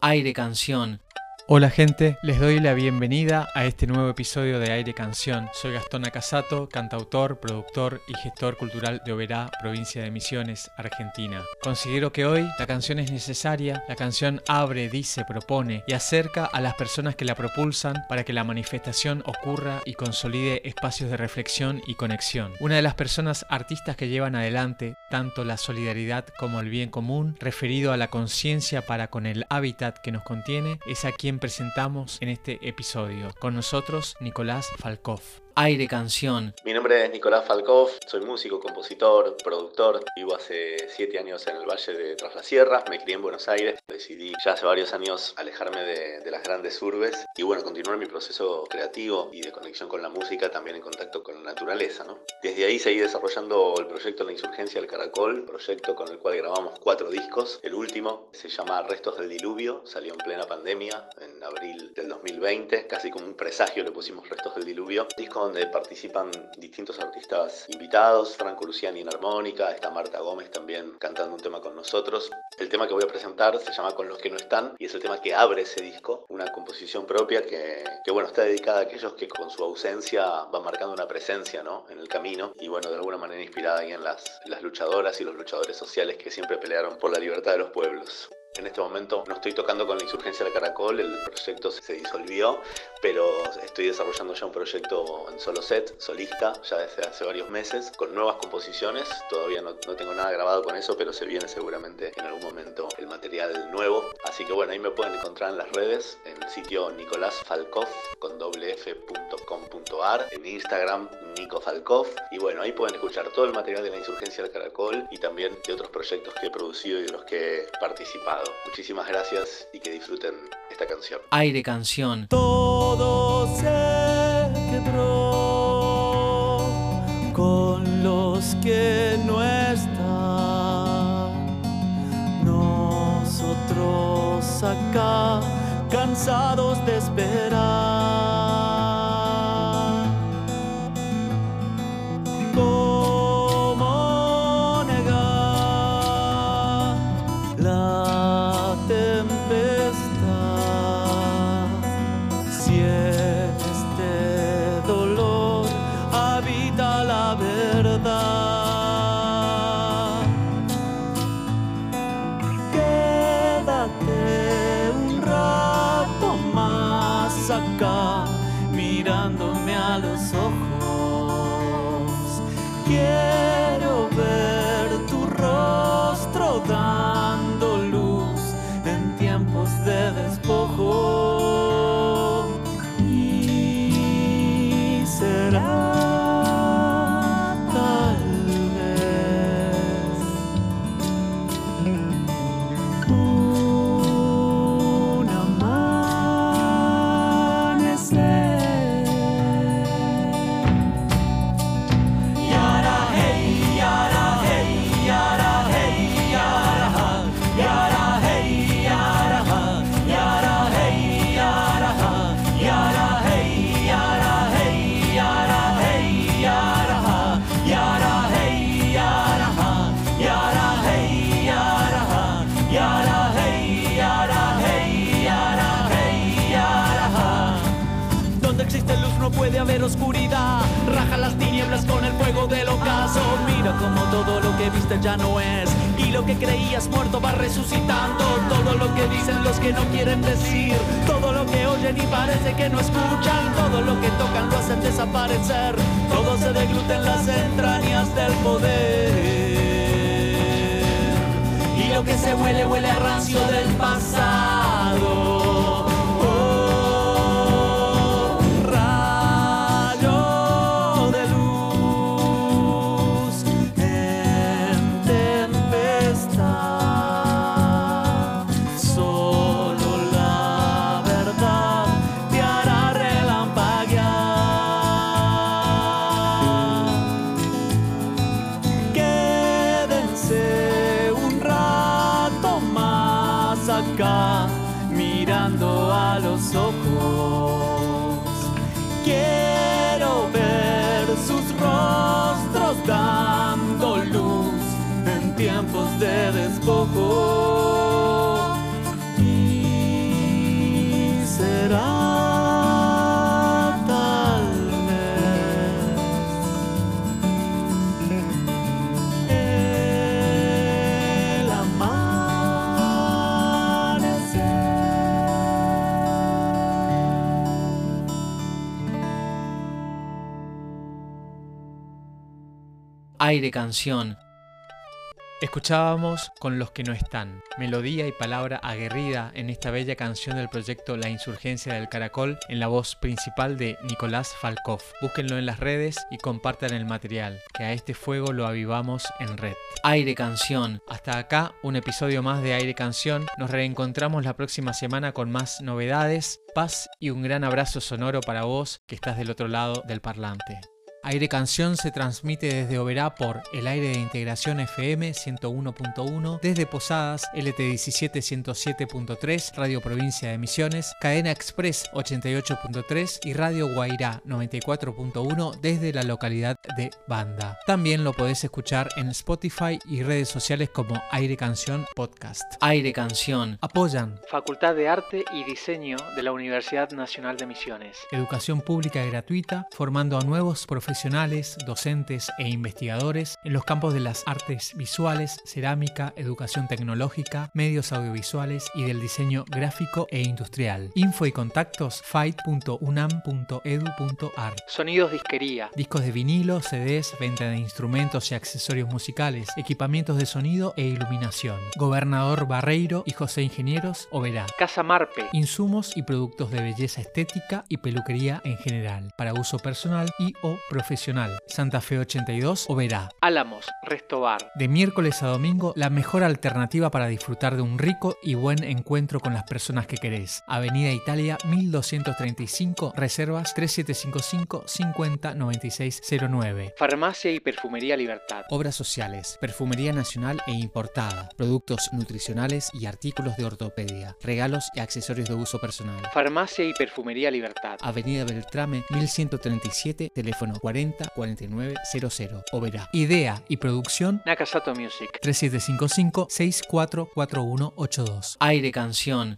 Aire Canción. Hola gente, les doy la bienvenida a este nuevo episodio de Aire Canción. Soy Gastón Acasato, cantautor, productor y gestor cultural de Oberá, provincia de Misiones, Argentina. Considero que hoy la canción es necesaria, la canción abre, dice, propone y acerca a las personas que la propulsan para que la manifestación ocurra y consolide espacios de reflexión y conexión. Una de las personas artistas que llevan adelante tanto la solidaridad como el bien común referido a la conciencia para con el hábitat que nos contiene es a quien presentamos en este episodio. Con nosotros, Nicolás Falkov. Aire Canción. Mi nombre es Nicolás Falkov, soy músico, compositor, productor. Vivo hace siete años en el Valle de Tras la Sierra, me crié en Buenos Aires. Decidí ya hace varios años alejarme de, de, las grandes urbes y bueno, continuar mi proceso creativo y de conexión con la música, también en contacto con la naturaleza. ¿no? Desde ahí seguí desarrollando el proyecto La Insurgencia del Caracol, proyecto con el cual grabamos cuatro discos. El último se llama Restos del Diluvio, salió en plena pandemia, en abril del 2020, casi como un presagio le pusimos Restos del Diluvio. Disco donde participan distintos artistas invitados, Franco Luciani en armónica, está Marta Gómez también cantando un tema con nosotros. El tema que voy a presentar se llama Con los que no están y es el tema que abre ese disco, una composición propia que, que bueno, está dedicada a aquellos que con su ausencia van marcando una presencia ¿no? en el camino y bueno, de alguna manera inspirada ahí en las, las luchadoras y los luchadores sociales que siempre pelearon por la libertad de los pueblos. En este momento no estoy tocando con la insurgencia del Caracol, el proyecto se disolvió, pero estoy desarrollando ya un proyecto en solo set, solista, ya desde hace varios meses, con nuevas composiciones. Todavía no, tengo nada grabado con eso, pero se viene seguramente en algún momento el material nuevo. Así que bueno, ahí me pueden encontrar en las redes, en el sitio nicolásfalkov con wf.com.ar, en Instagram Nico Falkov. Y bueno, ahí pueden escuchar todo el material de la insurgencia del Caracol y también de otros proyectos que he producido y de los que he participado. Muchísimas gracias y que disfruten esta canción. Aire Canción. Todo se quebró con los que no están. Nosotros acá, cansados de esperar. Dolor habita la verdad. Quédate un rato más acá mirándome a los ojos oscuridad. Raja las tinieblas con el fuego del ocaso. Mira como todo lo que viste ya no es. Y lo que creías muerto va resucitando. Todo lo que dicen los que no quieren decir. Todo lo que oyen y parece que no escuchan. Todo lo que tocan lo hacen desaparecer. Todo se degluta en las entrañas del poder. Y lo que se huele, huele a rancio del pasado. Acá, mirando a los ojos. Quiero ver sus rostros dando luz en tiempos de despojo. Aire canción, Escuchábamos con los que no están, melodía y palabra aguerrida en esta bella canción del proyecto La Insurgencia del Caracol en la voz principal de Nicolás Falkov. Búsquenlo en las redes y compartan el material, que a este fuego lo avivamos en red. aire canción, Hasta acá un episodio más de Aire Canción. Nos reencontramos la próxima semana con más novedades, paz y un gran abrazo sonoro para vos que estás del otro lado del parlante. Aire Canción se transmite desde Oberá por el aire de integración FM 101.1, desde Posadas LT17 107.3, Radio Provincia de Misiones, Cadena Express 88.3 y Radio Guairá 94.1 desde la localidad de Banda. También lo podés escuchar en Spotify y redes sociales como Aire Canción Podcast. aire canción, Apoyan Facultad de Arte y Diseño de la Universidad Nacional de Misiones. Educación pública y gratuita, formando a nuevos profesionales, docentes e investigadores en los campos de las artes visuales, cerámica, educación tecnológica, medios audiovisuales y del diseño gráfico e industrial. Info y contactos fight.unam.edu.ar. Sonidos disquería, discos de vinilo, CDs, venta de instrumentos y accesorios musicales, equipamientos de sonido e iluminación. Gobernador Barreiro y José Ingenieros, Oberá. Casa Marpe, insumos y productos de belleza estética y peluquería en general, para uso personal y o profesional. Santa Fe 82, Oberá. Álamos, Restobar. De miércoles a domingo, la mejor alternativa para disfrutar de un rico y buen encuentro con las personas que querés. Avenida Italia 1235, reservas 3755 50 96 09. Farmacia y Perfumería Libertad. Obras sociales, perfumería nacional e importada, productos nutricionales y artículos de ortopedia, regalos y accesorios de uso personal. Farmacia y Perfumería Libertad. Avenida Beltrame 1137, teléfono 40 49 00. Oberá. Idea y producción Nakasato Music. 3755 644182. aire canción.